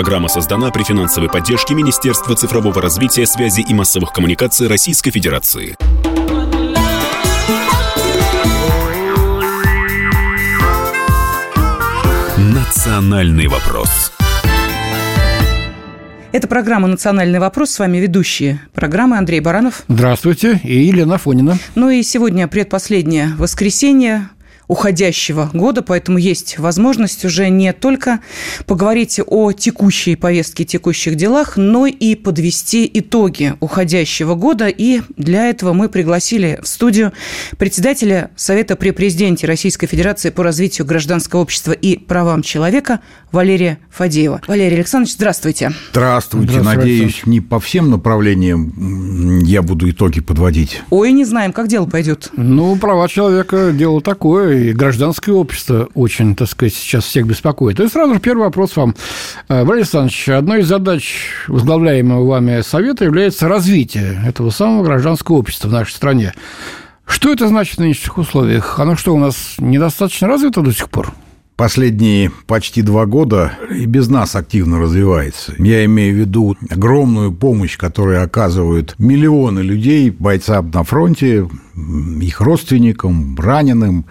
Программа создана при финансовой поддержке Министерства цифрового развития, связи и массовых коммуникаций Российской Федерации. Национальный вопрос. Это программа «Национальный вопрос». С вами ведущие программы Андрей Баранов. Здравствуйте. И Елена Фонина. Ну и сегодня предпоследнее воскресенье уходящего года, поэтому есть возможность уже не только поговорить о текущей повестке, текущих делах, но и подвести итоги уходящего года. И для этого мы пригласили в студию председателя Совета при президенте Российской Федерации по развитию гражданского общества и правам человека Валерия Фадеева. Валерий Александрович, здравствуйте. Здравствуйте. здравствуйте. Надеюсь, не по всем направлениям я буду итоги подводить. Ой, не знаем, как дело пойдет. Ну, права человека – дело такое, гражданское общество очень, так сказать, сейчас всех беспокоит. И сразу же первый вопрос вам. Э, Валерий Александрович, одной из задач возглавляемого вами Совета является развитие этого самого гражданского общества в нашей стране. Что это значит в нынешних условиях? Оно что, у нас недостаточно развито до сих пор? последние почти два года и без нас активно развивается. Я имею в виду огромную помощь, которую оказывают миллионы людей, бойцам на фронте, их родственникам, раненым,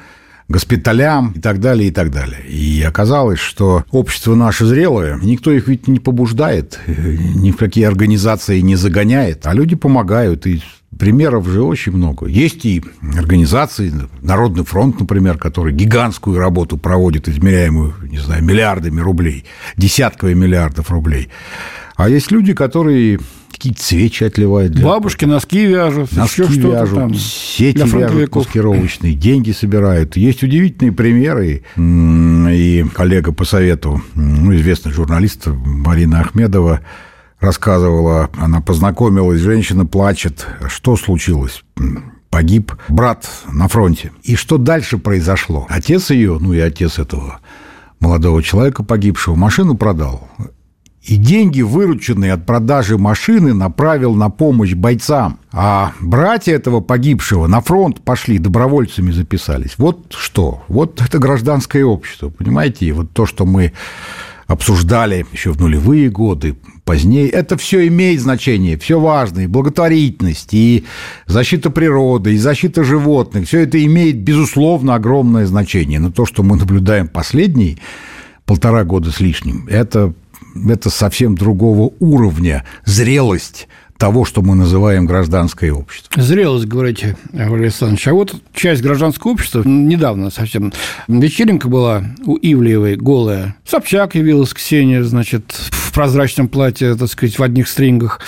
госпиталям и так далее, и так далее. И оказалось, что общество наше зрелое, никто их ведь не побуждает, ни в какие организации не загоняет, а люди помогают, и примеров же очень много. Есть и организации, Народный фронт, например, который гигантскую работу проводит, измеряемую, не знаю, миллиардами рублей, десятками миллиардов рублей. А есть люди, которые какие-то свечи отливают. Для... Бабушки носки вяжут, носки еще вяжут, там сети вяжут маскировочные, деньги собирают. Есть удивительные примеры. И коллега по совету, ну, известный журналист Марина Ахмедова, рассказывала, она познакомилась, женщина плачет. Что случилось? Погиб брат на фронте. И что дальше произошло? Отец ее, ну и отец этого молодого человека погибшего, машину продал и деньги, вырученные от продажи машины, направил на помощь бойцам. А братья этого погибшего на фронт пошли, добровольцами записались. Вот что? Вот это гражданское общество, понимаете? И вот то, что мы обсуждали еще в нулевые годы, позднее, это все имеет значение, все важно, и благотворительность, и защита природы, и защита животных, все это имеет, безусловно, огромное значение. Но то, что мы наблюдаем последние полтора года с лишним, это это совсем другого уровня зрелость того, что мы называем гражданское общество. Зрелость, говорите, Валерий Александрович. А вот часть гражданского общества, недавно совсем, вечеринка была у Ивлеевой голая. Собчак явилась, Ксения, значит, в прозрачном платье, так сказать, в одних стрингах,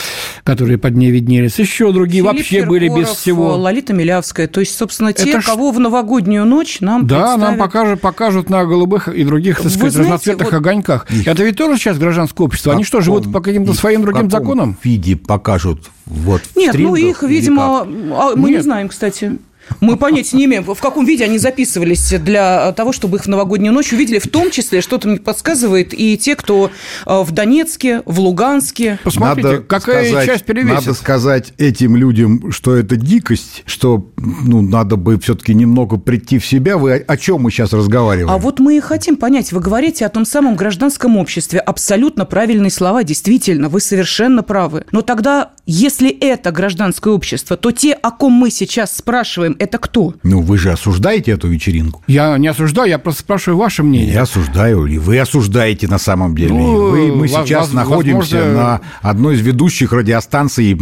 которые под ней виднелись. Еще другие Филипп вообще Киркоров, были без всего. Лолита Милявская. То есть, собственно, те, Это кого ж... в новогоднюю ночь нам Да, представят... нам покажут, покажут на голубых и других, так сказать, знаете, разноцветных вот... огоньках. Это ведь тоже сейчас гражданское общество. Они что, живут по каким-то своим другим законам? виде покажут вот Нет, ну их, видимо, а, мы Нет. не знаем, кстати. Мы понятия не имеем, в каком виде они записывались для того, чтобы их в новогоднюю ночь увидели, в том числе, что-то мне подсказывает, и те, кто э, в Донецке, в Луганске. Посмотрите, надо какая сказать, часть перевесит. Надо сказать этим людям, что это дикость, что ну, надо бы все-таки немного прийти в себя. Вы о, о чем мы сейчас разговариваем? А вот мы и хотим понять. Вы говорите о том самом гражданском обществе. Абсолютно правильные слова. Действительно, вы совершенно правы. Но тогда, если это гражданское общество, то те, о ком мы сейчас спрашиваем, это кто? Ну, вы же осуждаете эту вечеринку. Я не осуждаю, я просто спрашиваю ваше мнение. Я осуждаю, и вы осуждаете на самом деле. Ну, вы, мы сейчас воз, находимся возможно... на одной из ведущих радиостанций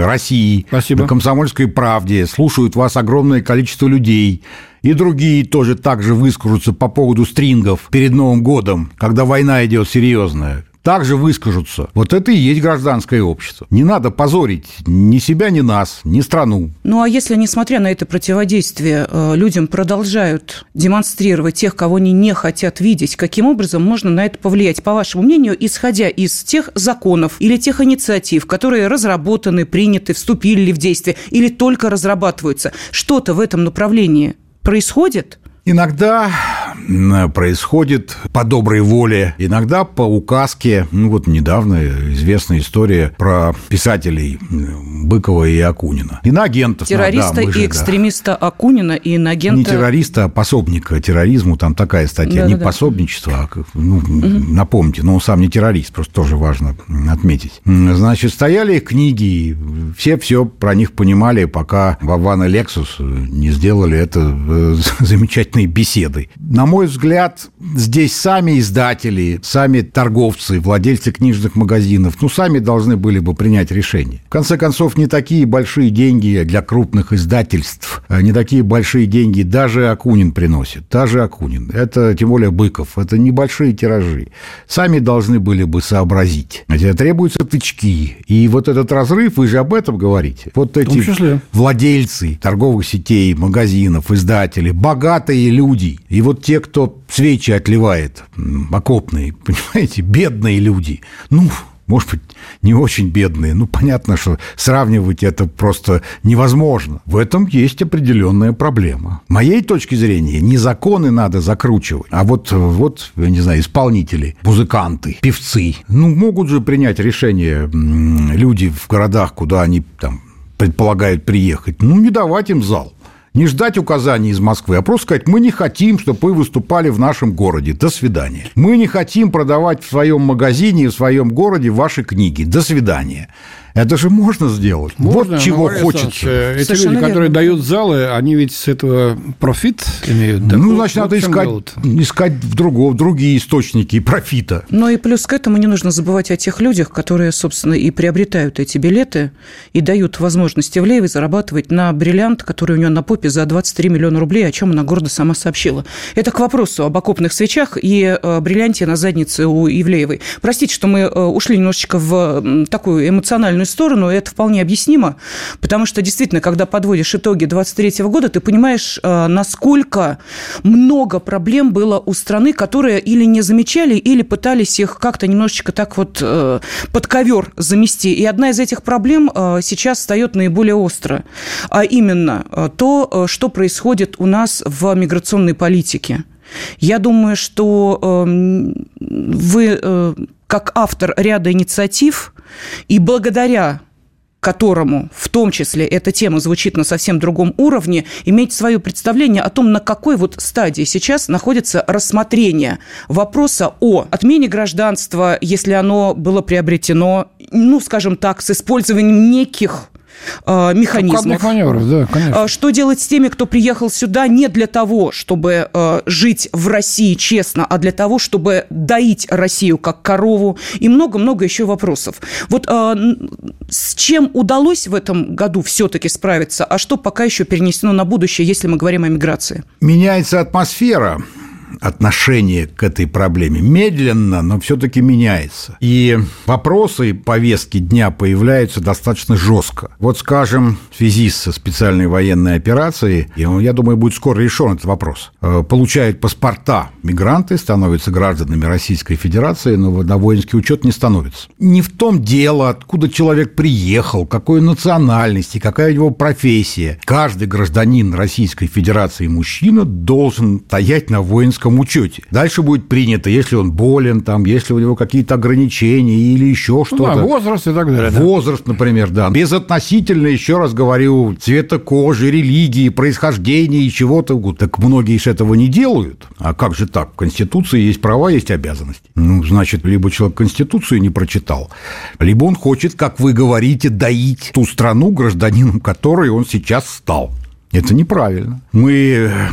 России, Спасибо. на «Комсомольской правде». Слушают вас огромное количество людей. И другие тоже так же выскажутся по поводу стрингов перед Новым годом, когда война идет серьезная также выскажутся. Вот это и есть гражданское общество. Не надо позорить ни себя, ни нас, ни страну. Ну а если, несмотря на это противодействие, э, людям продолжают демонстрировать тех, кого они не хотят видеть, каким образом можно на это повлиять, по вашему мнению, исходя из тех законов или тех инициатив, которые разработаны, приняты, вступили в действие или только разрабатываются? Что-то в этом направлении происходит? Иногда происходит по доброй воле, иногда по указке. Ну вот недавно известная история про писателей Быкова и Акунина. Иноагентов. Террориста да, и же, экстремиста да. Акунина и иноагента... Не террориста, а пособника терроризму. Там такая статья. Да, не да, пособничество, а, ну, угу. напомните, но он сам не террорист, просто тоже важно отметить. Значит, стояли книги, все все про них понимали, пока Вован и Лексус не сделали это э, замечательной беседой. На мой взгляд, здесь сами издатели, сами торговцы, владельцы книжных магазинов, ну, сами должны были бы принять решение. В конце концов, не такие большие деньги для крупных издательств, а не такие большие деньги даже Акунин приносит. Даже Акунин. Это, тем более, Быков. Это небольшие тиражи. Сами должны были бы сообразить. Хотя требуются тычки. И вот этот разрыв, вы же об этом говорите. Вот эти владельцы торговых сетей, магазинов, издатели, богатые люди. И вот те, кто свечи отливает, окопные, понимаете, бедные люди. Ну, может быть, не очень бедные. Ну, понятно, что сравнивать это просто невозможно. В этом есть определенная проблема. Моей точки зрения, не законы надо закручивать, а вот, вот я не знаю, исполнители, музыканты, певцы. Ну, могут же принять решение люди в городах, куда они там предполагают приехать. Ну, не давать им зал. Не ждать указаний из Москвы, а просто сказать, мы не хотим, чтобы вы выступали в нашем городе. До свидания. Мы не хотим продавать в своем магазине в своем городе ваши книги. До свидания. Это же можно сделать. Можно, вот чего хочется. Эти люди, верно. которые дают залы, они ведь с этого профит имеют. Ну, значит, надо искать, искать в, другого, другие источники профита. Ну и плюс к этому не нужно забывать о тех людях, которые, собственно, и приобретают эти билеты и дают возможность Ивлеевой зарабатывать на бриллиант, который у нее на попе за 23 миллиона рублей, о чем она гордо сама сообщила. Это к вопросу об окопных свечах и э, бриллианте на заднице у Ивлеевой. Простите, что мы э, ушли немножечко в такую эмоциональную правильную сторону, и это вполне объяснимо, потому что действительно, когда подводишь итоги 2023 года, ты понимаешь, э, насколько много проблем было у страны, которые или не замечали, или пытались их как-то немножечко так вот э, под ковер замести. И одна из этих проблем э, сейчас встает наиболее остро, а именно то, что происходит у нас в миграционной политике. Я думаю, что вы, как автор ряда инициатив, и благодаря которому в том числе эта тема звучит на совсем другом уровне, иметь свое представление о том, на какой вот стадии сейчас находится рассмотрение вопроса о отмене гражданства, если оно было приобретено, ну, скажем так, с использованием неких э, механизмов. маневров, да, конечно. А, что делать с теми, кто приехал сюда не для того, чтобы э, жить в России честно, а для того, чтобы доить Россию как корову и много-много еще вопросов. Вот э, с чем удалось в этом году все-таки справиться, а что пока еще перенесено на будущее, если мы говорим о миграции? Меняется атмосфера отношение к этой проблеме. Медленно, но все-таки меняется. И вопросы повестки дня появляются достаточно жестко. Вот, скажем, в связи со специальной военной операцией, я думаю, будет скоро решен этот вопрос. Э, получают паспорта мигранты, становятся гражданами Российской Федерации, но на воинский учет не становятся. Не в том дело, откуда человек приехал, какой национальности, какая у него профессия. Каждый гражданин Российской Федерации мужчина должен стоять на воинском медицинском учете. Дальше будет принято, если он болен, там, если у него какие-то ограничения или еще что-то. Ну, да, возраст и так далее. Возраст, например, да. Безотносительно, еще раз говорю, цвета кожи, религии, происхождения и чего-то. Так многие же этого не делают. А как же так? В Конституции есть права, есть обязанности. Ну, значит, либо человек Конституцию не прочитал, либо он хочет, как вы говорите, доить ту страну, гражданином которой он сейчас стал. Это неправильно. Мы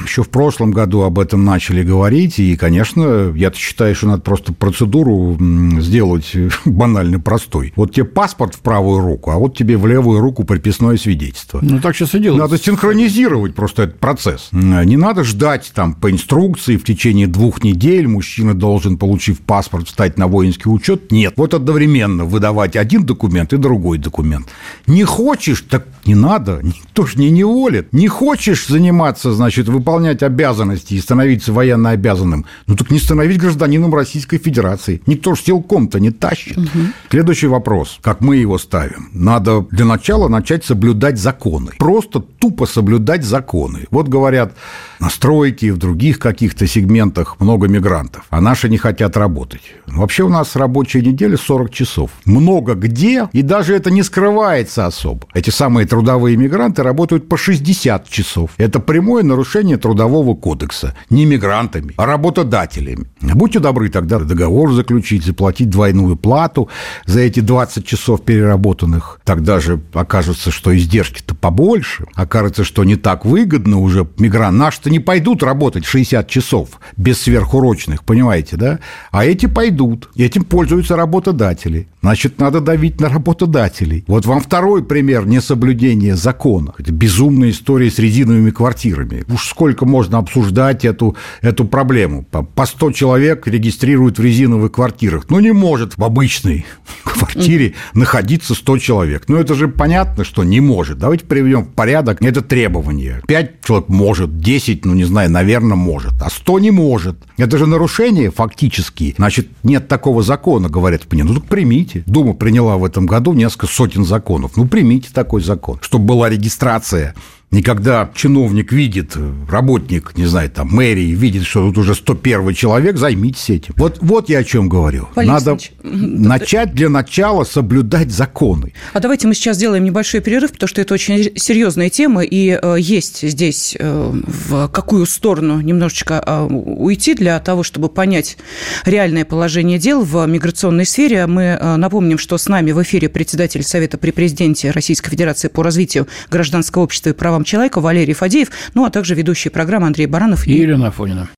еще в прошлом году об этом начали говорить, и, конечно, я считаю, что надо просто процедуру сделать банально простой. Вот тебе паспорт в правую руку, а вот тебе в левую руку прописное свидетельство. Ну, так сейчас и делается. Надо синхронизировать просто этот процесс. Не надо ждать там по инструкции в течение двух недель мужчина должен, получив паспорт, встать на воинский учет. Нет. Вот одновременно выдавать один документ и другой документ. Не хочешь, так не надо. Никто же не неволит. Не хочешь заниматься, значит, выполнять обязанности и становиться военно обязанным, ну так не становись гражданином Российской Федерации. Никто ж силком-то не тащит. Угу. Следующий вопрос, как мы его ставим. Надо для начала начать соблюдать законы. Просто тупо соблюдать законы. Вот говорят, на стройке и в других каких-то сегментах много мигрантов, а наши не хотят работать. Вообще у нас рабочая неделя 40 часов. Много где, и даже это не скрывается особо. Эти самые трудовые мигранты работают по 60 часов. Это прямое нарушение трудового кодекса. Не мигрантами, а работодателями. Будьте добры тогда договор заключить, заплатить двойную плату за эти 20 часов переработанных. Тогда же окажется, что издержки-то побольше. Окажется, что не так выгодно уже мигрант. Наши-то не пойдут работать 60 часов без сверхурочных, понимаете, да? А эти пойдут. Этим пользуются работодатели. Значит, надо давить на работодателей. Вот вам второй пример несоблюдения закона. Это безумная история с резиновыми квартирами. Уж сколько можно обсуждать эту, эту проблему. По 100 человек регистрируют в резиновых квартирах. Ну, не может в обычной квартире находиться 100 человек. Ну, это же понятно, что не может. Давайте приведем в порядок это требование. 5 человек может, 10, ну, не знаю, наверное, может, а 100 не может. Это же нарушение фактически. Значит, нет такого закона, говорят мне. Ну, так примите. Дума приняла в этом году несколько сотен законов. Ну, примите такой закон, чтобы была регистрация и когда чиновник видит, работник, не знаю, там, мэрии, видит, что тут уже 101 человек, займитесь этим. Вот, вот я о чем говорю. Валерий Надо начать для начала соблюдать законы. А давайте мы сейчас сделаем небольшой перерыв, потому что это очень серьезная тема, и э, есть здесь э, в какую сторону немножечко э, уйти для того, чтобы понять реальное положение дел в миграционной сфере. Мы напомним, что с нами в эфире председатель Совета при президенте Российской Федерации по развитию гражданского общества и права правам человека Валерий Фадеев, ну а также ведущие программы Андрей Баранов и, и Елена Афонина.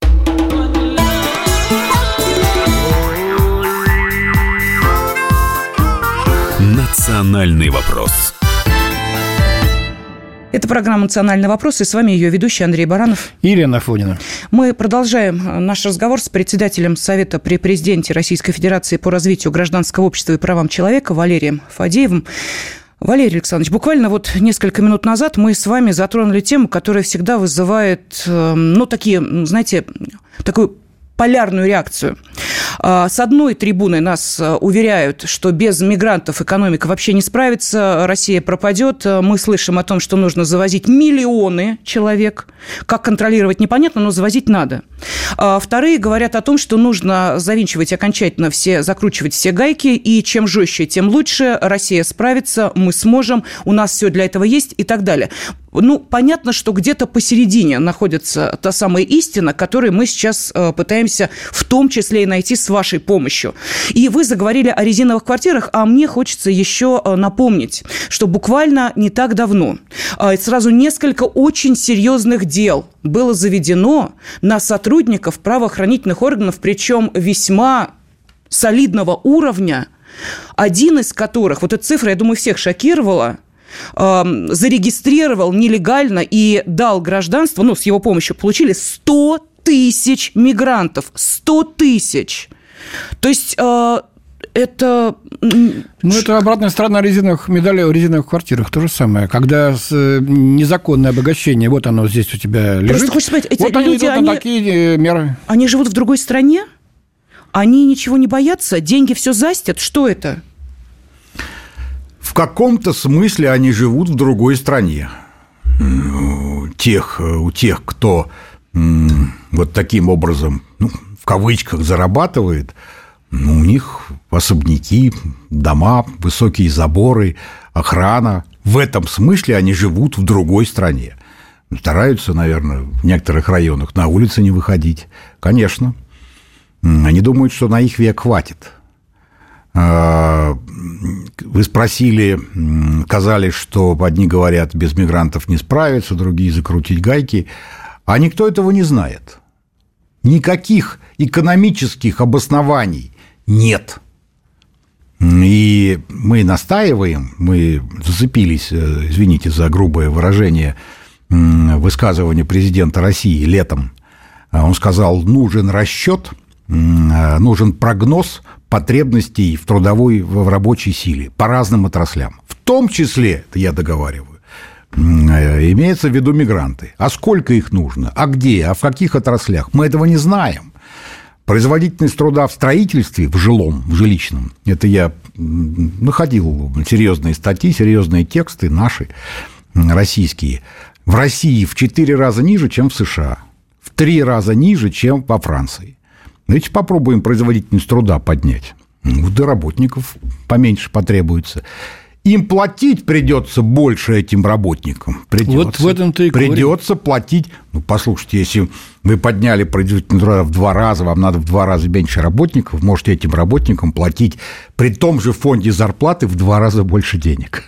Национальный вопрос. Это программа «Национальный вопрос», и с вами ее ведущий Андрей Баранов. Ирина Афонина. Мы продолжаем наш разговор с председателем Совета при президенте Российской Федерации по развитию гражданского общества и правам человека Валерием Фадеевым. Валерий Александрович, буквально вот несколько минут назад мы с вами затронули тему, которая всегда вызывает, эм, ну, такие, знаете, такую полярную реакцию. А, с одной трибуны нас э, уверяют, что без мигрантов экономика вообще не справится, Россия пропадет. Мы слышим о том, что нужно завозить миллионы человек. Как контролировать, непонятно, но завозить надо. А, вторые говорят о том, что нужно завинчивать окончательно все, закручивать все гайки, и чем жестче, тем лучше. Россия справится, мы сможем, у нас все для этого есть и так далее. Ну, понятно, что где-то посередине находится та самая истина, которую мы сейчас э, пытаемся в том числе и найти с вашей помощью. И вы заговорили о резиновых квартирах, а мне хочется еще э, напомнить, что буквально не так давно э, сразу несколько очень серьезных дел было заведено на сотрудников правоохранительных органов, причем весьма солидного уровня, один из которых, вот эта цифра, я думаю, всех шокировала – зарегистрировал нелегально и дал гражданство, ну, с его помощью получили 100 тысяч мигрантов. 100 тысяч. То есть э, это... Ну, это обратная сторона резиновых медалей в резиновых квартирах. То же самое. Когда э, незаконное обогащение, вот оно здесь у тебя лежит. Просто хочешь сказать, эти вот люди, они, они, такие э, меры. Они живут в другой стране? Они ничего не боятся? Деньги все застят? Что это? в каком-то смысле они живут в другой стране. У тех, у тех кто вот таким образом, ну, в кавычках, зарабатывает, ну, у них особняки, дома, высокие заборы, охрана. В этом смысле они живут в другой стране. Стараются, наверное, в некоторых районах на улицы не выходить. Конечно. Они думают, что на их век хватит. А, вы спросили, сказали, что одни говорят, без мигрантов не справятся, другие закрутить гайки, а никто этого не знает. Никаких экономических обоснований нет. И мы настаиваем, мы зацепились, э, извините за грубое выражение, высказывания президента России летом. Он сказал, нужен расчет, нужен прогноз потребностей в трудовой, в рабочей силе по разным отраслям. В том числе, я договариваю, имеется в виду мигранты. А сколько их нужно? А где? А в каких отраслях? Мы этого не знаем. Производительность труда в строительстве, в жилом, в жилищном, это я находил серьезные статьи, серьезные тексты наши, российские, в России в 4 раза ниже, чем в США, в 3 раза ниже, чем во Франции. Давайте попробуем производительность труда поднять. Ну, до работников поменьше потребуется. Им платить придется больше этим работникам. Придется, вот в этом-то и Придется говорим. платить. Ну, послушайте, если вы подняли производительность труда в два раза, вам надо в два раза меньше работников, можете этим работникам платить при том же фонде зарплаты в два раза больше денег.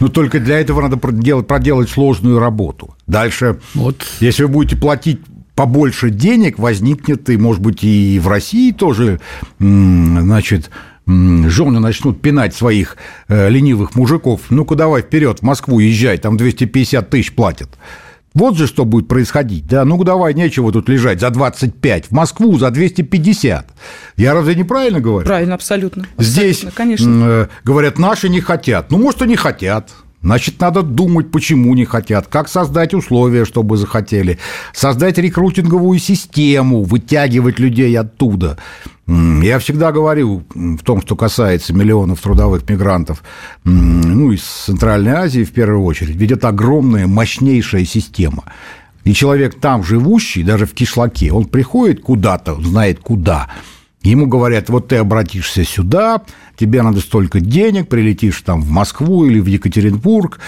Но только для этого надо проделать, проделать сложную работу. Дальше, вот. если вы будете платить побольше денег, возникнет, и, может быть, и в России тоже, значит, жены начнут пинать своих э, ленивых мужиков, ну-ка давай вперед в Москву езжай, там 250 тысяч платят. Вот же что будет происходить, да? Ну давай, нечего тут лежать за 25, в Москву за 250. Я разве неправильно говорю? Правильно, абсолютно. Здесь, абсолютно, конечно. Э, говорят, наши не хотят. Ну, может, и не хотят. Значит, надо думать, почему не хотят, как создать условия, чтобы захотели, создать рекрутинговую систему, вытягивать людей оттуда. Я всегда говорю в том, что касается миллионов трудовых мигрантов, ну, из Центральной Азии в первую очередь, ведь это огромная, мощнейшая система. И человек там живущий, даже в кишлаке, он приходит куда-то, знает куда – Ему говорят, вот ты обратишься сюда, тебе надо столько денег, прилетишь там в Москву или в Екатеринбург,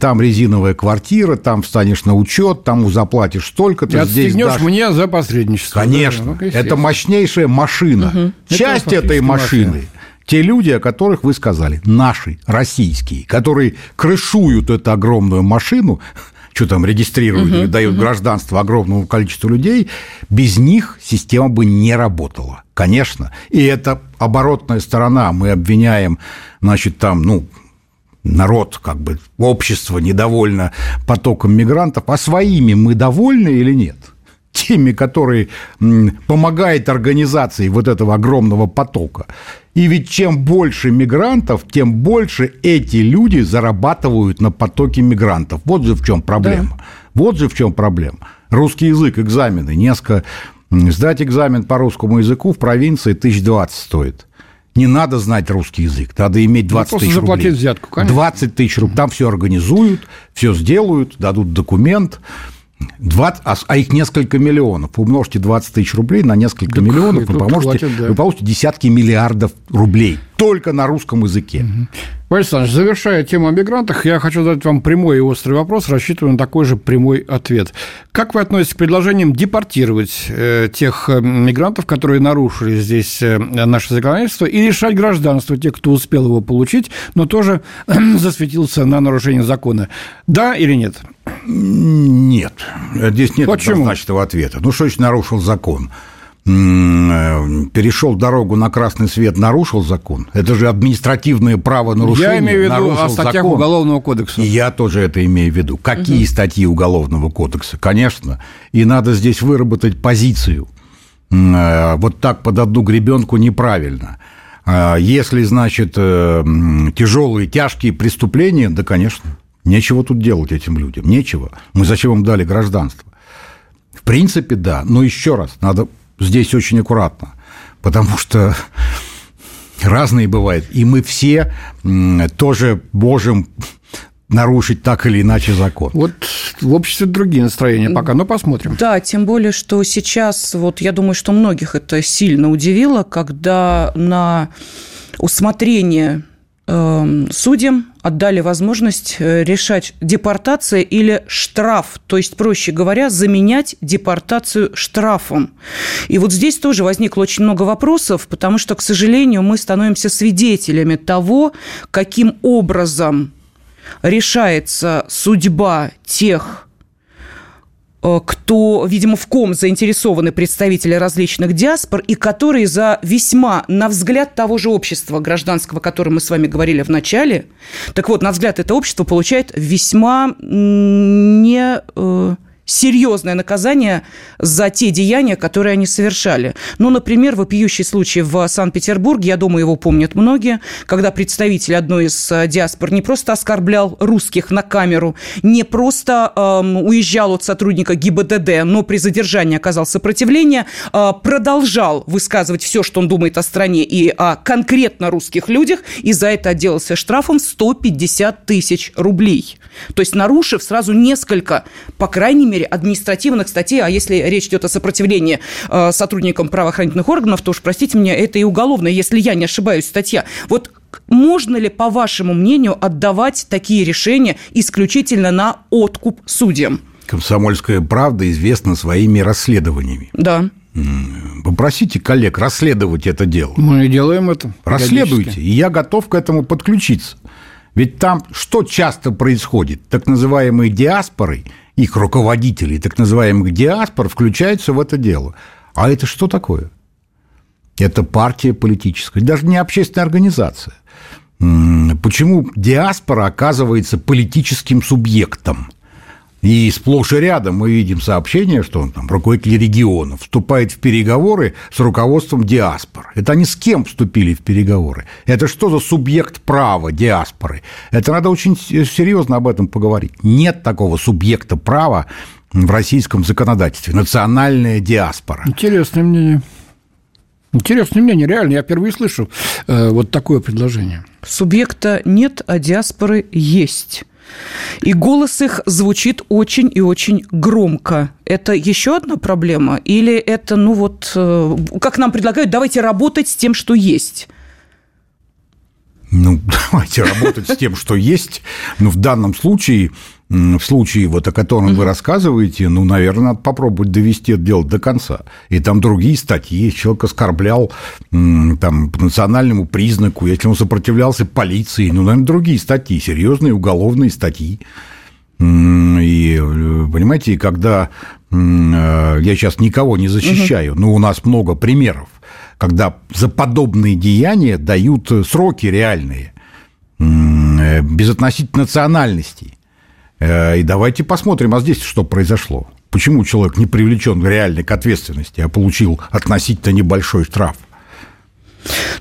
там резиновая квартира, там встанешь на учет, там заплатишь столько, ты здесь дашь... мне за посредничество. Конечно, да, ну, это мощнейшая машина. Угу. Часть это этой машины машина. те люди, о которых вы сказали, наши, российские, которые крышуют эту огромную машину, что там регистрируют, угу, дают угу. гражданство огромному количеству людей, без них система бы не работала. Конечно. И это оборотная сторона. Мы обвиняем, значит, там, ну, народ, как бы, общество недовольно потоком мигрантов, а своими мы довольны или нет? Теми, которые помогают организации вот этого огромного потока. И ведь чем больше мигрантов, тем больше эти люди зарабатывают на потоке мигрантов. Вот же в чем проблема. Да. Вот же в чем проблема. Русский язык, экзамены, несколько... Сдать экзамен по русскому языку в провинции 1020 стоит. Не надо знать русский язык, надо иметь 20 ну, тысяч рублей. заплатить взятку, конечно. 20 тысяч рублей. Там все организуют, все сделают, дадут документ. 20, а, а их несколько миллионов. Умножьте 20 тысяч рублей на несколько так миллионов, вы, поможете, платят, да. вы получите десятки миллиардов рублей только на русском языке. Угу. Борис Александрович, завершая тему о мигрантах, я хочу задать вам прямой и острый вопрос, рассчитываю на такой же прямой ответ. Как вы относитесь к предложениям депортировать э, тех э, мигрантов, которые нарушили здесь э, наше законодательство, и лишать гражданства тех, кто успел его получить, но тоже засветился на нарушение закона? Да или нет? Нет. Здесь нет Почему? однозначного ответа. Ну, что значит нарушил закон? Э, перешел дорогу на красный свет, нарушил закон. Это же административное право нарушения. Я имею в виду о статьях закон. Уголовного кодекса. И я тоже это имею в виду. Какие угу. статьи Уголовного кодекса? Конечно. И надо здесь выработать позицию. Э, вот так под одну гребенку неправильно. Э, если, значит, тяжелые, тяжкие преступления, да, конечно, нечего тут делать этим людям, нечего. Мы зачем им дали гражданство? В принципе, да, но еще раз, надо здесь очень аккуратно, потому что разные бывают, и мы все тоже можем нарушить так или иначе закон. Вот в обществе другие настроения пока, но посмотрим. Да, тем более, что сейчас, вот я думаю, что многих это сильно удивило, когда на усмотрение судьям отдали возможность э, решать депортация или штраф, то есть, проще говоря, заменять депортацию штрафом. И вот здесь тоже возникло очень много вопросов, потому что, к сожалению, мы становимся свидетелями того, каким образом решается судьба тех кто, видимо, в ком заинтересованы представители различных диаспор и которые за весьма, на взгляд того же общества гражданского, о котором мы с вами говорили в начале, так вот, на взгляд это общество получает весьма не э, серьезное наказание за те деяния, которые они совершали. Ну, например, вопиющий случай в Санкт-Петербурге, я думаю, его помнят многие, когда представитель одной из э, диаспор не просто оскорблял русских на камеру, не просто эм, уезжал от сотрудника ГИБДД, но при задержании оказал сопротивление, э, продолжал высказывать все, что он думает о стране и о конкретно русских людях, и за это отделался штрафом 150 тысяч рублей. То есть нарушив сразу несколько, по крайней мере, административных статей, а если речь идет о сопротивлении э, сотрудникам правоохранительных органов, то уж, простите меня, это и уголовное, если я не ошибаюсь, статья. Вот можно ли, по вашему мнению, отдавать такие решения исключительно на откуп судьям? Комсомольская правда известна своими расследованиями. Да. Попросите коллег расследовать это дело. Мы делаем это. Расследуйте, и я готов к этому подключиться. Ведь там что часто происходит? Так называемые диаспоры, их руководители так называемых диаспор включаются в это дело. А это что такое? Это партия политическая, даже не общественная организация. Почему диаспора оказывается политическим субъектом? И сплошь и рядом мы видим сообщение, что он там, руководитель регионов, вступает в переговоры с руководством диаспор. Это они с кем вступили в переговоры? Это что за субъект права диаспоры? Это надо очень серьезно об этом поговорить. Нет такого субъекта права в российском законодательстве. Национальная диаспора. Интересное мнение. Интересное мнение, реально, я впервые слышу э, вот такое предложение. Субъекта нет, а диаспоры есть. И голос их звучит очень и очень громко. Это еще одна проблема? Или это, ну вот, э, как нам предлагают, давайте работать с тем, что есть? Ну, давайте работать с тем, что есть. Но в данном случае в случае, вот, о котором вы рассказываете, ну, наверное, надо попробовать довести это дело до конца. И там другие статьи. Человек оскорблял там, по национальному признаку, если он сопротивлялся полиции. Ну, наверное, другие статьи, серьезные уголовные статьи. И, понимаете, когда э, я сейчас никого не защищаю, но у нас много примеров, когда за подобные деяния дают сроки реальные, э, безотносительно национальностей. Э, и давайте посмотрим, а здесь что произошло. Почему человек не привлечен реально к ответственности, а получил относительно небольшой штраф?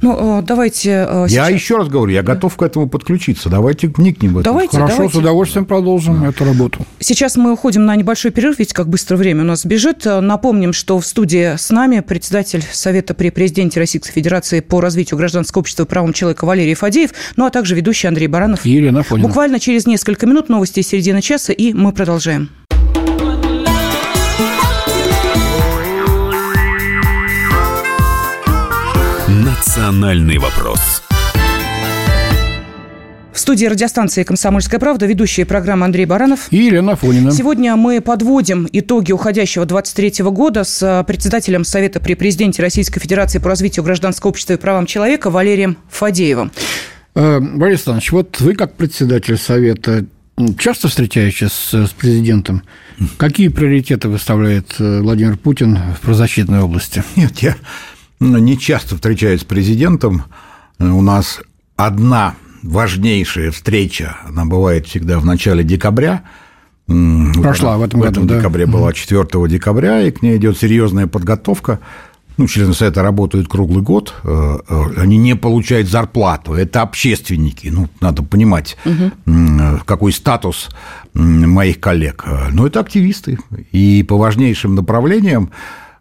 Ну, э, давайте э, сейчас... Я еще раз говорю, я готов к этому подключиться. Давайте вникнем в это. Давайте, Хорошо, давайте. с удовольствием продолжим да. эту работу. Сейчас мы уходим на небольшой перерыв, ведь как быстро время у нас бежит. Напомним, что в студии с нами председатель Совета при президенте Российской Федерации по развитию гражданского общества и правам человека Валерий Фадеев, ну а также ведущий Андрей Баранов. И Елена Фонина. Буквально через несколько минут новости середины часа, и мы продолжаем. Национальный вопрос. В студии радиостанции «Комсомольская правда» ведущая программы Андрей Баранов. И Елена Фонина. Сегодня мы подводим итоги уходящего 23 года с э, председателем Совета при президенте Российской Федерации по развитию гражданского общества и правам человека Валерием Фадеевым. Э, Борис Александрович, вот вы как председатель Совета часто встречаетесь с, президентом. Какие приоритеты выставляет э, Владимир Путин в правозащитной области? Нет, я не часто встречаюсь с президентом. У нас одна важнейшая встреча, она бывает всегда в начале декабря. Прошла в этом, в этом году, декабре да? была 4 декабря, и к ней идет серьезная подготовка. Ну, члены Совета работают круглый год, э, э, они не получают зарплату, это общественники, ну, надо понимать, угу. какой статус моих коллег. Но это активисты, и по важнейшим направлениям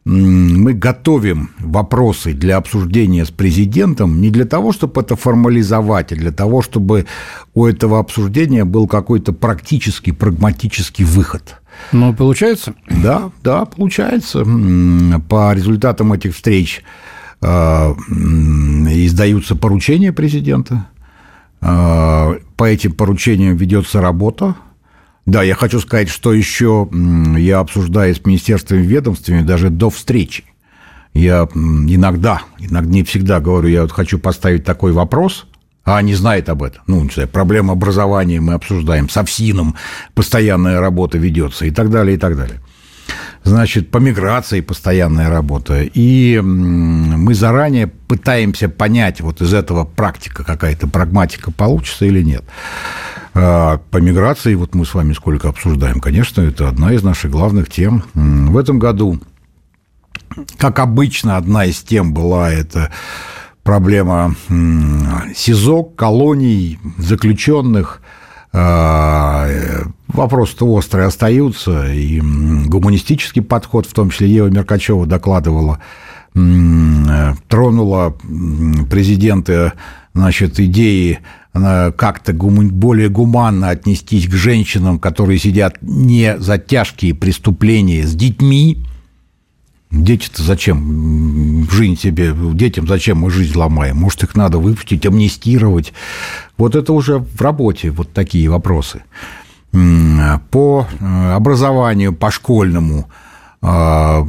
мы готовим вопросы для обсуждения с президентом не для того, чтобы это формализовать, а для того, чтобы у этого обсуждения был какой-то практический, прагматический выход. Ну, получается? Да, да, получается. По результатам этих встреч э, издаются поручения президента. Э, по этим поручениям ведется работа да, я хочу сказать, что еще я обсуждаю с министерствами и ведомствами даже до встречи. Я иногда, иногда не всегда говорю, я вот хочу поставить такой вопрос, а они знают об этом. Ну, не знаю, проблема образования мы обсуждаем, с ФСИНом постоянная работа ведется и так далее, и так далее. Значит, по миграции постоянная работа. И мы заранее пытаемся понять, вот из этого практика какая-то, прагматика получится или нет. А по миграции, вот мы с вами сколько обсуждаем, конечно, это одна из наших главных тем. В этом году, как обычно, одна из тем была это проблема СИЗО, колоний, заключенных. А, вопросы-то острые остаются, и гуманистический подход, в том числе Ева Меркачева докладывала, тронула президента значит, идеи как-то более гуманно отнестись к женщинам, которые сидят не за тяжкие преступления с детьми. Дети-то зачем? Жизнь себе, детям зачем мы жизнь ломаем? Может, их надо выпустить, амнистировать? Вот это уже в работе, вот такие вопросы. По э, образованию, по школьному, а,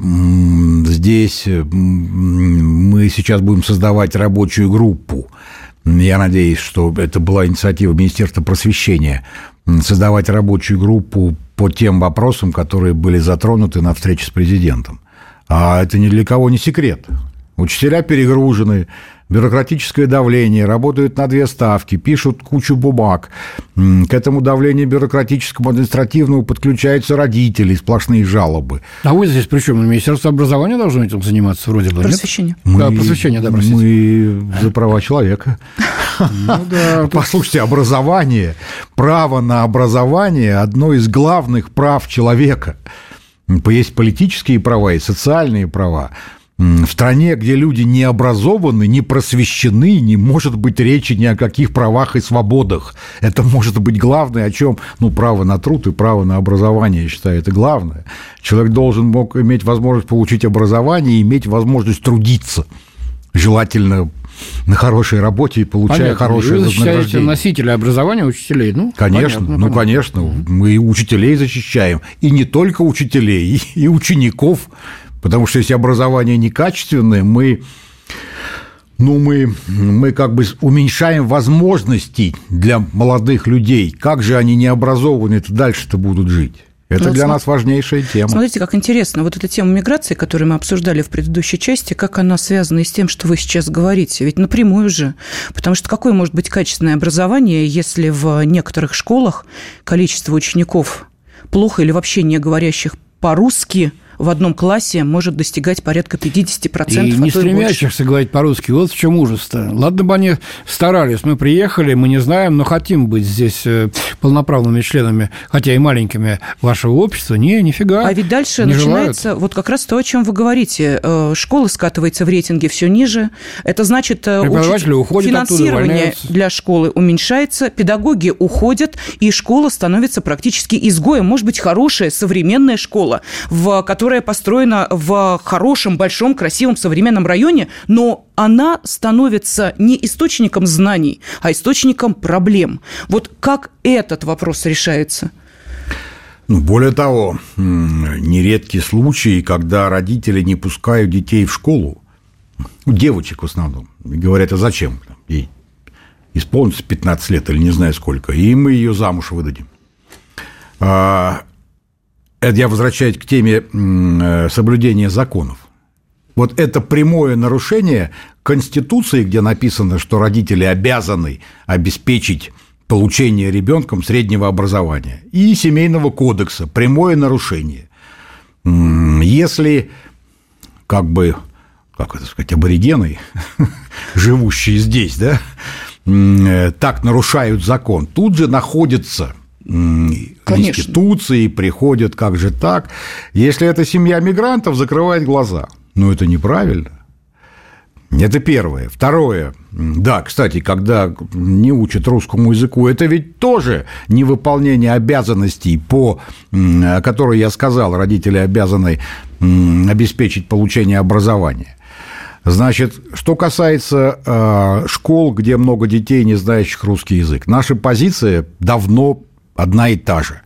здесь мы сейчас будем создавать рабочую группу я надеюсь, что это была инициатива Министерства просвещения, создавать рабочую группу по тем вопросам, которые были затронуты на встрече с президентом. А это ни для кого не секрет. Учителя перегружены, бюрократическое давление, работают на две ставки, пишут кучу бумаг. К этому давлению бюрократическому, административному подключаются родители, сплошные жалобы. А вы здесь при чем? Министерство образования должно этим заниматься вроде бы, Просвещение. Мы, да, просвещение, да, простите. Мы за права человека. Ну, да, Послушайте, образование, право на образование – одно из главных прав человека. Есть политические права и социальные права в стране, где люди не образованы, не просвещены, не может быть речи ни о каких правах и свободах. Это может быть главное, о чем, ну, право на труд и право на образование, я считаю, это главное. Человек должен мог иметь возможность получить образование и иметь возможность трудиться. Желательно на хорошей работе и получая Понятно. хорошее Вы вознаграждение. носители образования учителей, ну? Конечно, понятно, ну, понятно. конечно. Мы и учителей защищаем, и не только учителей, и учеников, Потому что если образование некачественное, мы ну, мы, мы как бы уменьшаем возможности для молодых людей. Как же они необразованные-то дальше-то будут жить? Это ну, для см... нас важнейшая тема. Смотрите, как интересно. Вот эта тема миграции, которую мы обсуждали в предыдущей части, как она связана и с тем, что вы сейчас говорите? Ведь напрямую же. Потому что какое может быть качественное образование, если в некоторых школах количество учеников плохо или вообще не говорящих по-русски – в одном классе может достигать порядка 50%. И не стремящихся говорить по-русски. Вот в чем ужас-то. Ладно бы они старались. Мы приехали, мы не знаем, но хотим быть здесь э, полноправными членами, хотя и маленькими вашего общества. Не, нифига. А ведь дальше начинается желают. вот как раз то, о чем вы говорите. Э, школа скатывается в рейтинге все ниже. Это значит, э, финансирование оттуда, для школы уменьшается, педагоги уходят, и школа становится практически изгоем. Может быть, хорошая современная школа, в которой которая построена в хорошем, большом, красивом, современном районе, но она становится не источником знаний, а источником проблем. Вот как этот вопрос решается? Ну, более того, нередки случаи, когда родители не пускают детей в школу, девочек в основном, и говорят, а зачем ей? Исполнится 15 лет или не знаю сколько, и мы ее замуж выдадим. Это я возвращаюсь к теме э, соблюдения законов. Вот это прямое нарушение Конституции, где написано, что родители обязаны обеспечить получение ребенком среднего образования, и Семейного кодекса, прямое нарушение. Если как бы, как это сказать, аборигены, живущие здесь, да, э, так нарушают закон, тут же находится Конечно. институции приходят, как же так. Если это семья мигрантов, закрывает глаза. Но это неправильно. Это первое. Второе. Да, кстати, когда не учат русскому языку, это ведь тоже невыполнение обязанностей, по, о которой я сказал, родители обязаны обеспечить получение образования. Значит, что касается э, школ, где много детей, не знающих русский язык, наша позиция давно одна и та же.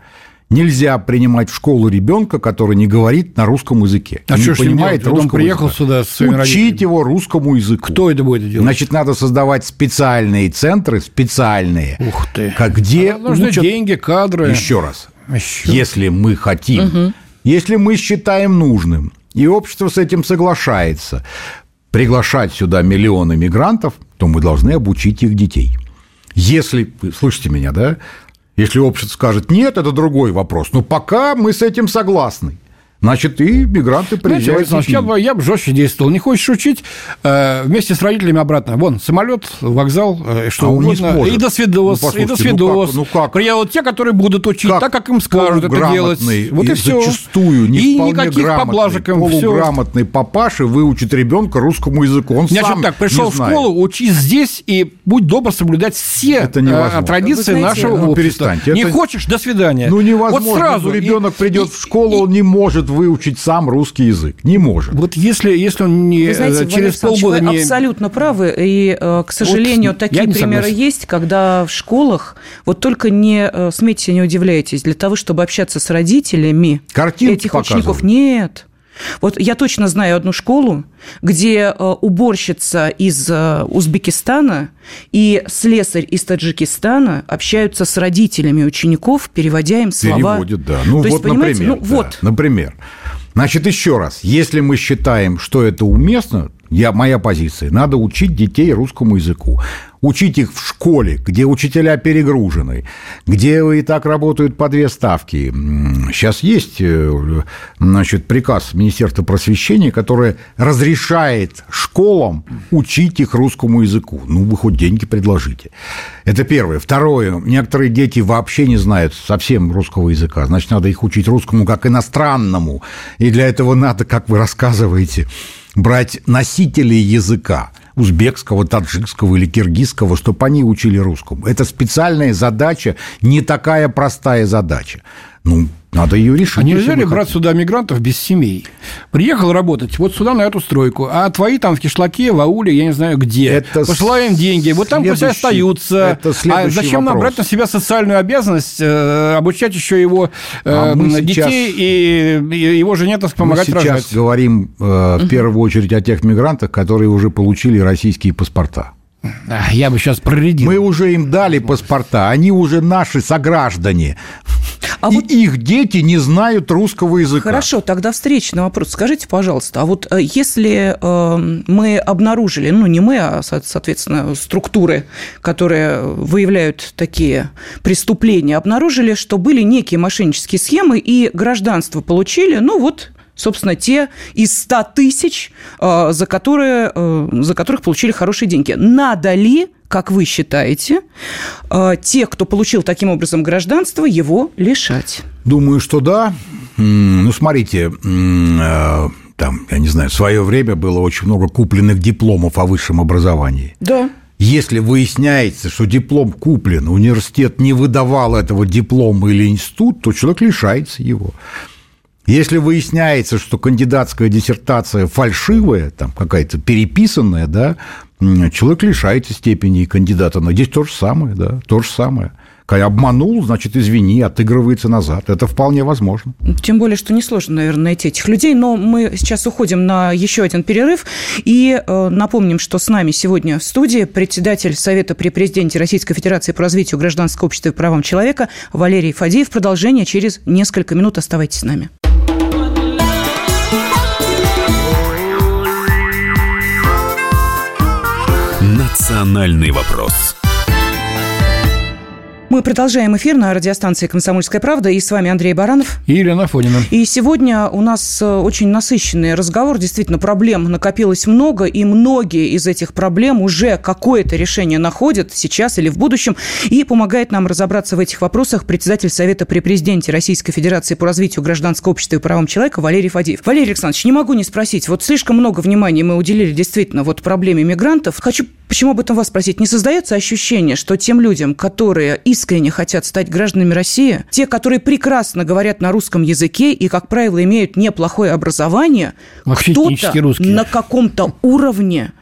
Нельзя принимать в школу ребенка, который не говорит на русском языке. А не что понимает русского Он приехал языка. сюда с своими Учить родителями. его русскому языку. Кто это будет делать? Значит, надо создавать специальные центры, специальные. Ух ты. Как, где а нужны учат... деньги, кадры. Еще раз. Еще. Если мы хотим, угу. если мы считаем нужным, и общество с этим соглашается, приглашать сюда миллионы мигрантов, то мы должны обучить их детей. Если, слышите меня, да, Если общество скажет нет, это другой вопрос. Но пока мы с этим согласны. Значит, и мигранты приезжают. Знаете, я, бы, я бы жестче действовал. Не хочешь учить, э, вместе с родителями обратно. Вон, самолет, вокзал, э, что а угодно. И до свидос, ну, и до свидос. Ну, как, ну как? Приедут те, которые будут учить как так, как им скажут это делать. Вот и, и все. Зачастую не и никаких поблажек им. Полуграмотный все. папаша выучит ребенка русскому языку. Он Значит, сам так, пришел в школу, учись здесь и будь добр соблюдать все это э, традиции знаете, нашего ну, общества. Перестаньте. Не это... хочешь, до свидания. Ну, невозможно. Вот сразу. Ребенок придет в школу, он не может выучить сам русский язык. Не может. Вот если, если он не, вы знаете, через полгода вы не... абсолютно правы. И, э, к сожалению, вот такие примеры согласен. есть, когда в школах, вот только не э, смейтесь, не удивляйтесь, для того, чтобы общаться с родителями Картинки этих показывают. учеников, нет. Вот я точно знаю одну школу, где э, уборщица из э, Узбекистана и слесарь из Таджикистана общаются с родителями учеников, переводя им слова. Переводят, да. Ну, То вот, есть, например. Ну, да, вот. Например. Значит, еще раз, если мы считаем, что это уместно, я, моя позиция, надо учить детей русскому языку учить их в школе, где учителя перегружены, где и так работают по две ставки. Сейчас есть э, значит, приказ Министерства просвещения, который разрешает школам учить их русскому языку. Ну, вы хоть деньги предложите. Это первое. Второе. Некоторые дети вообще не знают совсем русского языка. Значит, надо их учить русскому как иностранному. И для этого надо, как вы рассказываете, брать носителей языка узбекского, таджикского или киргизского, чтобы они учили русскому. Это специальная задача, не такая простая задача. Ну, надо ее решить. А нельзя ли брать сюда мигрантов без семей? Приехал работать вот сюда, на эту стройку, а твои там в кишлаке, в ауле, я не знаю где. Это Посылаем деньги, вот там пусть остаются. Это а зачем вопрос. нам брать на себя социальную обязанность, э, обучать еще его э, а детей сейчас, и, и его жене так помогать мы сейчас рожать? говорим э, в первую очередь о тех мигрантах, которые уже получили российские паспорта. Я бы сейчас проредил. Мы уже им дали паспорта, они уже наши сограждане. А и вот... их дети не знают русского языка. Хорошо, тогда встречный вопрос. Скажите, пожалуйста, а вот э, если э, мы обнаружили, ну не мы, а, соответственно, структуры, которые выявляют такие преступления, обнаружили, что были некие мошеннические схемы и гражданство получили, ну вот собственно, те из 100 тысяч, э, за, которые, э, за которых получили хорошие деньги. Надо ли как вы считаете, э, тех, кто получил таким образом гражданство, его лишать? Думаю, что да. Ну, смотрите, там, я не знаю, в свое время было очень много купленных дипломов о высшем образовании. Да. Если выясняется, что диплом куплен, университет не выдавал этого диплома или институт, то человек лишается его. Если выясняется, что кандидатская диссертация фальшивая, там какая-то переписанная, да, человек лишается степени кандидата. Но здесь то же самое, да, то же самое. Обманул, значит, извини, отыгрывается назад. Это вполне возможно. Тем более, что несложно, наверное, найти этих людей. Но мы сейчас уходим на еще один перерыв. И э, напомним, что с нами сегодня в студии председатель Совета при президенте Российской Федерации по развитию гражданского общества и правам человека Валерий Фадеев. Продолжение через несколько минут. Оставайтесь с нами. Национальный вопрос. Мы продолжаем эфир на радиостанции «Комсомольская правда». И с вами Андрей Баранов. И Елена Фонина. И сегодня у нас э, очень насыщенный разговор. Действительно, проблем накопилось много, и многие из этих проблем уже какое-то решение находят сейчас или в будущем. И помогает нам разобраться в этих вопросах председатель Совета при президенте Российской Федерации по развитию гражданского общества и правам человека Валерий Фадеев. Валерий Александрович, не могу не спросить. Вот слишком много внимания мы уделили действительно вот проблеме мигрантов. Хочу почему об этом вас спросить. Не создается ощущение, что тем людям, которые из искренне хотят стать гражданами России, те, которые прекрасно говорят на русском языке и, как правило, имеют неплохое образование, кто-то на каком-то уровне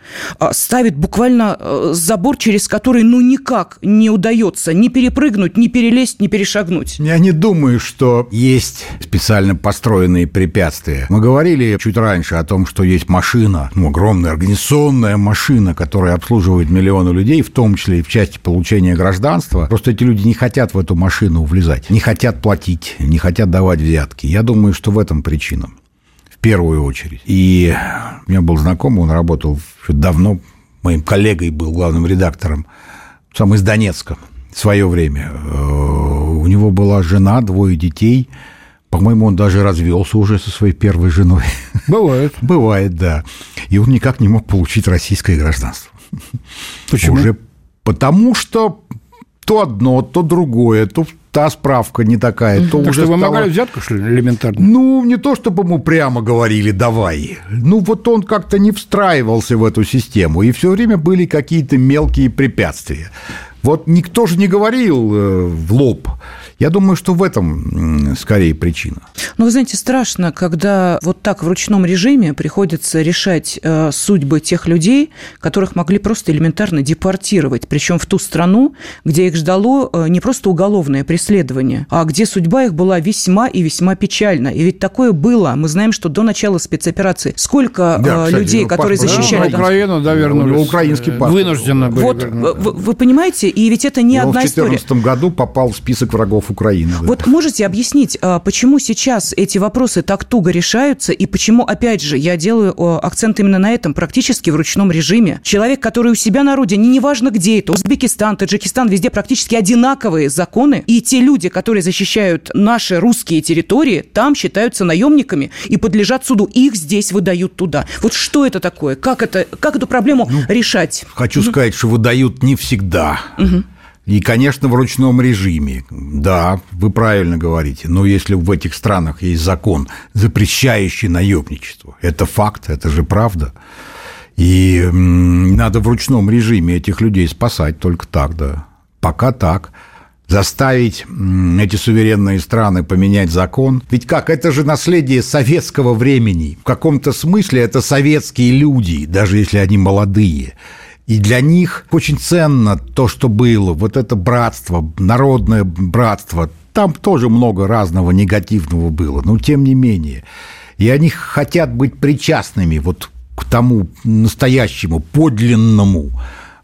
ставит буквально э, забор, через который ну никак не удается ни перепрыгнуть, ни перелезть, ни перешагнуть. Я не думаю, что есть специально построенные препятствия. Мы говорили чуть раньше о том, что есть машина, ну, огромная организационная машина, которая обслуживает миллионы людей, в том числе и в части получения гражданства. Просто эти люди не хотят в эту машину влезать, не хотят платить, не хотят давать взятки. Я думаю, что в этом причина первую очередь. И у меня был знакомый, он работал давно, моим коллегой был главным редактором, сам из Донецка в свое время. Э, него была жена, двое детей. По-моему, он даже развелся уже со своей первой женой. Бывает. Бывает, да. И он никак не мог получить российское гражданство. Почему? Уже потому что то одно, то другое, то та справка не такая, то так уже что стало... взятку, что ли, элементарно? Ну, не то, чтобы ему прямо говорили «давай». Ну, вот он как-то не встраивался в эту систему, и все время были какие-то мелкие препятствия. Вот никто же не говорил э, в лоб. Я думаю, что в этом скорее причина. Ну, вы знаете, страшно, когда вот так в ручном режиме приходится решать э, судьбы тех людей, которых могли просто элементарно депортировать, причем в ту страну, где их ждало э, не просто уголовное преследование, а где судьба их была весьма и весьма печальна. И ведь такое было. Мы знаем, что до начала спецоперации сколько да, кстати, людей, которые защищали... Да, Украину, да, вернулись. Украинский паспорт. Вынужденно были. Вот, вы, вы понимаете, и ведь это не и одна история. в 2014 году попал в список врагов Украины. Да. Вот можете объяснить, а, почему сейчас эти вопросы так туго решаются, и почему, опять же, я делаю акцент именно на этом, практически в ручном режиме. Человек, который у себя на родине, неважно где это, Узбекистан, Таджикистан, везде практически одинаковые законы, и те люди, которые защищают наши русские территории, там считаются наемниками и подлежат суду. Их здесь выдают туда. Вот что это такое? Как, это, как эту проблему ну, решать? Хочу угу. сказать, что выдают не всегда. Угу. И, конечно, в ручном режиме. Да, вы правильно говорите. Но если в этих странах есть закон, запрещающий наемничество, это факт, это же правда. И надо в ручном режиме этих людей спасать только так, да. Пока так. Заставить эти суверенные страны поменять закон. Ведь как, это же наследие советского времени. В каком-то смысле это советские люди, даже если они молодые. И для них очень ценно то, что было, вот это братство, народное братство. Там тоже много разного негативного было, но тем не менее. И они хотят быть причастными вот к тому настоящему, подлинному,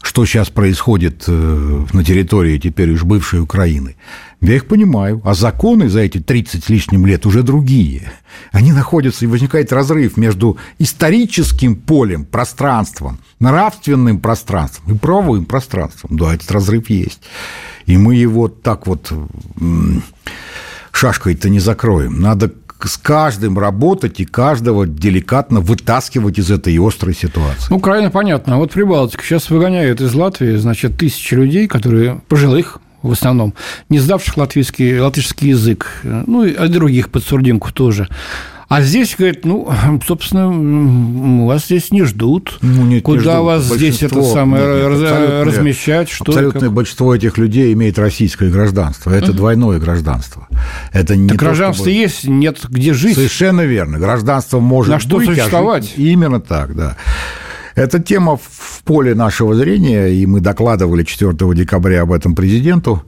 что сейчас происходит э, на территории теперь уж бывшей Украины. Я их понимаю. А законы за эти 30 с лишним лет уже другие. Они находятся, и возникает разрыв между историческим полем, пространством, нравственным пространством и правовым пространством. Да, этот разрыв есть. И мы его так вот шашкой-то не закроем. Надо с каждым работать и каждого деликатно вытаскивать из этой острой ситуации. Ну, крайне понятно. Вот Прибалтика сейчас выгоняют из Латвии, значит, тысячи людей, которые пожилых, в основном, не сдавших латвийский, латышский язык, ну, и других под сурдинку тоже. А здесь, говорит, ну, собственно, вас здесь не ждут. Ну, нет, Куда не ждут. вас здесь это самое нет, нет, размещать? Что абсолютное как? большинство этих людей имеет российское гражданство. Это угу. двойное гражданство. Это не так гражданство чтобы... есть, нет где жить. Совершенно верно. Гражданство может На что быть, существовать? А жить... Именно так, да. Эта тема в поле нашего зрения, и мы докладывали 4 декабря об этом президенту.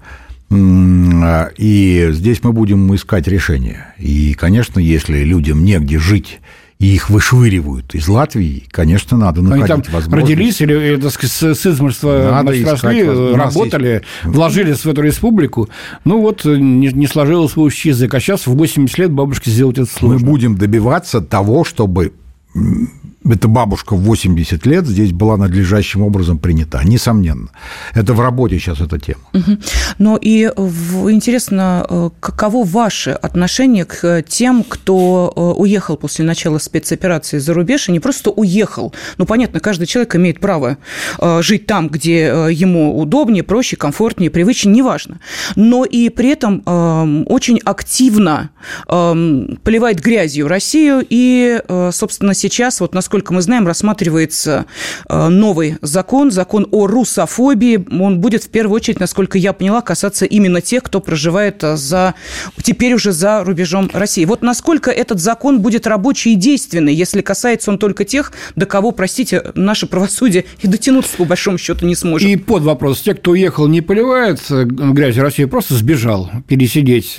И здесь мы будем искать решение. И, конечно, если людям негде жить и их вышвыривают из Латвии, конечно, надо находить Они там возможность. родились или, так сказать, с измольства росли, работали, есть... вложились в эту республику. Ну вот, не, не сложилось выучить язык. А сейчас в 80 лет бабушке сделать это сложно. Мы будем добиваться того, чтобы эта бабушка в 80 лет здесь была надлежащим образом принята, несомненно. Это в работе сейчас эта тема. Угу. Но и интересно, э, каково ваше отношение к тем, кто э, уехал после начала спецоперации за рубеж и не просто уехал. Ну, понятно, каждый человек имеет право э, жить там, где ему удобнее, проще, комфортнее, привычнее, неважно. Но и при этом эм, очень активно эм, поливает грязью Россию и, собственно, сейчас, вот насколько насколько мы знаем, рассматривается э, новый закон, закон о русофобии. Он будет в первую очередь, насколько я поняла, касаться именно тех, кто проживает э, за, теперь уже за рубежом России. Вот насколько этот закон будет рабочий и действенный, если касается он только тех, до кого, простите, наше правосудие и дотянуться, по большому счету, не сможет. И под вопрос. Те, кто уехал, не поливает грязь России, просто сбежал пересидеть.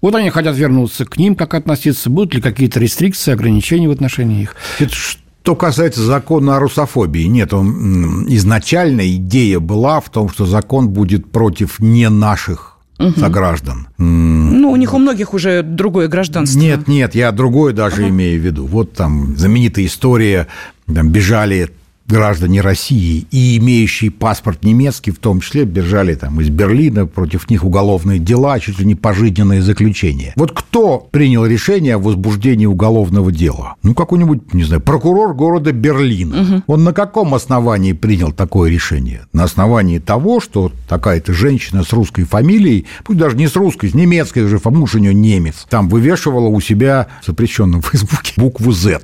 Вот они хотят вернуться. К ним как относиться? Будут ли какие-то рестрикции, ограничения в отношении их? Это что касается закона о русофобии, нет, он, изначально идея была в том, что закон будет против не наших угу. сограждан. Ну, у них у многих уже другое гражданство. Нет, нет, я другое даже ага. имею в виду. Вот там знаменитая история, там бежали граждане России и имеющие паспорт немецкий, в том числе, бежали там из Берлина, против них уголовные дела, чуть ли не пожизненные заключения. Вот кто принял решение о возбуждении уголовного дела? Ну, какой-нибудь, не знаю, прокурор города Берлина. Угу. Он на каком основании принял такое решение? На основании того, что такая-то женщина с русской фамилией, пусть даже не с русской, с немецкой уже, муж у нее немец, там вывешивала у себя в запрещенном Фейсбуке букву «Z»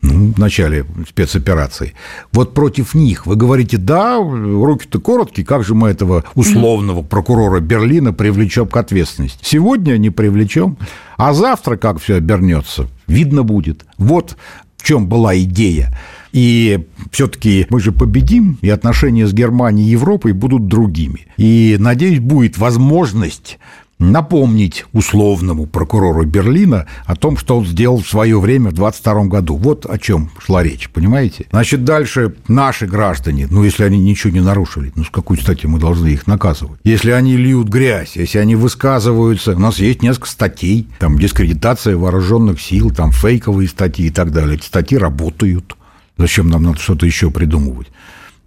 ну, в начале спецоперации. Вот против них вы говорите, да, руки-то короткие, как же мы этого условного прокурора Берлина привлечем к ответственности? Сегодня не привлечем, а завтра как все обернется, видно будет. Вот в чем была идея. И все-таки мы же победим, и отношения с Германией и Европой будут другими. И, надеюсь, будет возможность напомнить условному прокурору Берлина о том, что он сделал в свое время в 22 году. Вот о чем шла речь, понимаете? Значит, дальше наши граждане, ну, если они ничего не нарушили, ну, с какой стати мы должны их наказывать? Если они льют грязь, если они высказываются, у нас есть несколько статей, там, дискредитация вооруженных сил, там, фейковые статьи и так далее. Эти статьи работают. Зачем нам надо что-то еще придумывать?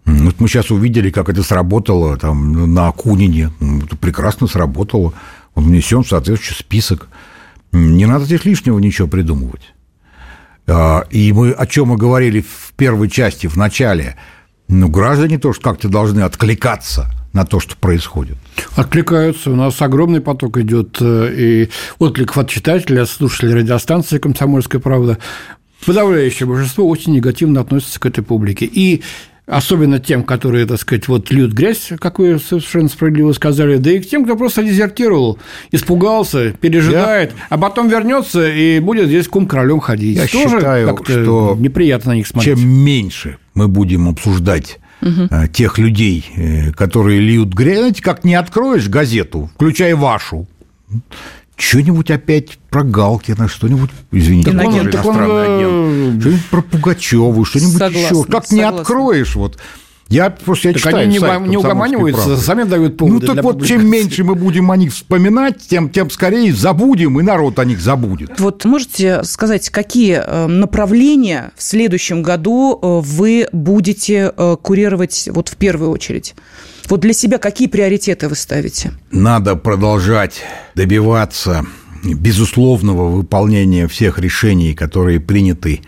Вот мы сейчас увидели, как это сработало там, на Акунине. Это прекрасно сработало он внесен в соответствующий список. Не надо здесь лишнего ничего придумывать. А, и мы о чем мы говорили в первой части, в начале. Ну, граждане тоже как-то должны откликаться на то, что происходит. Откликаются. У нас огромный поток идет э, и откликов от читателей, от слушателей радиостанции «Комсомольская правда». Подавляющее большинство очень негативно относится к этой публике. И особенно тем, которые, так сказать, вот льют грязь, как вы совершенно справедливо сказали, да и к тем, кто просто дезертировал, испугался, пережидает, Я... а потом вернется и будет здесь кум королем ходить. Я Тоже считаю, что неприятно на них смотреть. Чем меньше мы будем обсуждать угу. тех людей, э, которые льют грязь, знаете, как не откроешь газету, включая вашу, что-нибудь опять про Галкина, что-нибудь, извините, так он, так он, э, что-нибудь про Пугачеву, что-нибудь согласна, еще. Как согласна. не откроешь, вот. Я просто я так читаю они не, не угоманиваются, сами дают поводы Ну так вот, чем меньше мы будем о них вспоминать, тем, тем скорее забудем, и народ о них забудет. Вот можете сказать, какие э, направления в следующем году э, вы будете курировать вот в первую очередь? Вот для себя какие приоритеты вы ставите? Надо продолжать добиваться безусловного выполнения всех решений, которые приняты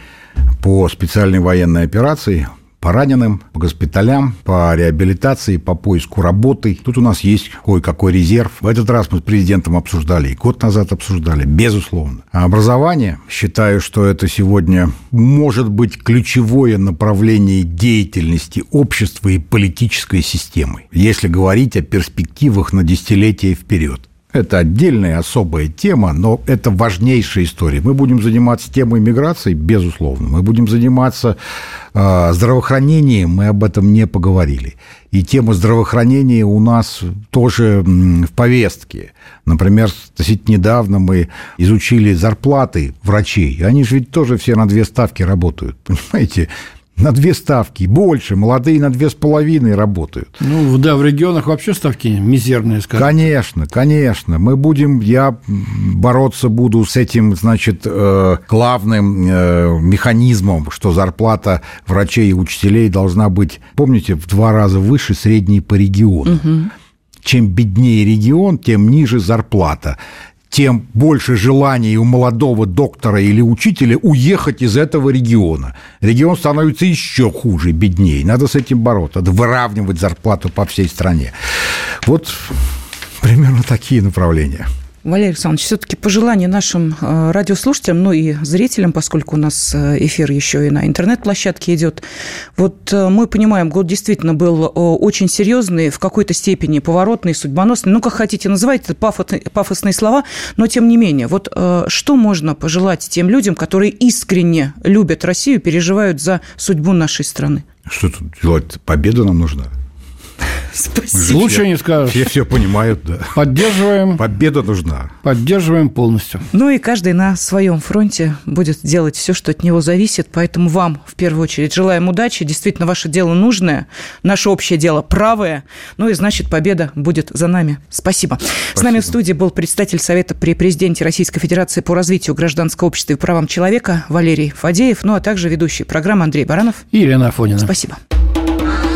по специальной военной операции – по раненым, по госпиталям, по реабилитации, по поиску работы. Тут у нас есть кое-какой резерв. В этот раз мы с президентом обсуждали, и год назад обсуждали, безусловно. А образование, считаю, что это сегодня может быть ключевое направление деятельности общества и политической системы, если говорить о перспективах на десятилетия вперед. Это отдельная особая тема, но это важнейшая история. Мы будем заниматься темой миграции, безусловно. Мы будем заниматься э, здравоохранением, мы об этом не поговорили. И тема здравоохранения у нас тоже в повестке. Например, относительно недавно мы изучили зарплаты врачей. Они же ведь тоже все на две ставки работают, понимаете? На две ставки, больше, молодые на две с половиной работают. Ну, да, в регионах вообще ставки мизерные, скажем. Конечно, конечно. Мы будем, я бороться буду с этим, значит, э, главным э, механизмом, что зарплата врачей и учителей должна быть, помните, в два раза выше средней по региону. Угу чем беднее регион, тем ниже зарплата тем больше желаний у молодого доктора или учителя уехать из этого региона. Регион становится еще хуже, беднее. Надо с этим бороться, выравнивать зарплату по всей стране. Вот примерно такие направления. Валерий Александрович, все-таки пожелание нашим э, радиослушателям, ну и зрителям, поскольку у нас э, эфир еще и на интернет-площадке идет. Вот э, мы понимаем, год действительно был очень серьезный, в какой-то степени поворотный, судьбоносный. Ну, как хотите называть, это пафосные слова, но тем не менее. Вот что можно пожелать тем людям, которые искренне любят Россию, переживают за судьбу нашей страны? Что тут делать? Победа нам нужна. Спасибо. Лучше не скажешь. Все все понимают, да. Поддерживаем. Победа нужна. Поддерживаем полностью. Ну и каждый на своем фронте будет делать все, что от него зависит. Поэтому вам, в первую очередь, желаем удачи. Действительно, ваше дело нужное, наше общее дело правое. Ну и значит, победа будет за нами. Спасибо. Спасибо. С нами в студии был представитель Совета при президенте Российской Федерации по развитию гражданского общества и правам человека Валерий Фадеев, ну а также ведущий программы Андрей Баранов и Елена Афонина. Спасибо.